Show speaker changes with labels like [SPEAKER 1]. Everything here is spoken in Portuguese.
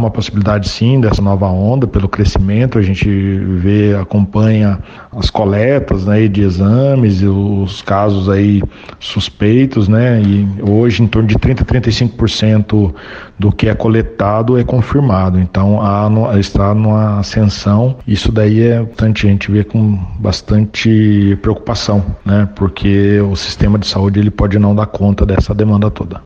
[SPEAKER 1] uma possibilidade sim dessa nova onda pelo crescimento. A gente vê, acompanha as coletas né, de exames e os casos aí suspeitos, né? E hoje em torno de 30 a 35% do que é coletado é confirmado. Então há, está numa ascensão. Isso daí é bastante, a gente vê com bastante preocupação, né? Porque o sistema de saúde ele pode não dar conta dessa demanda toda.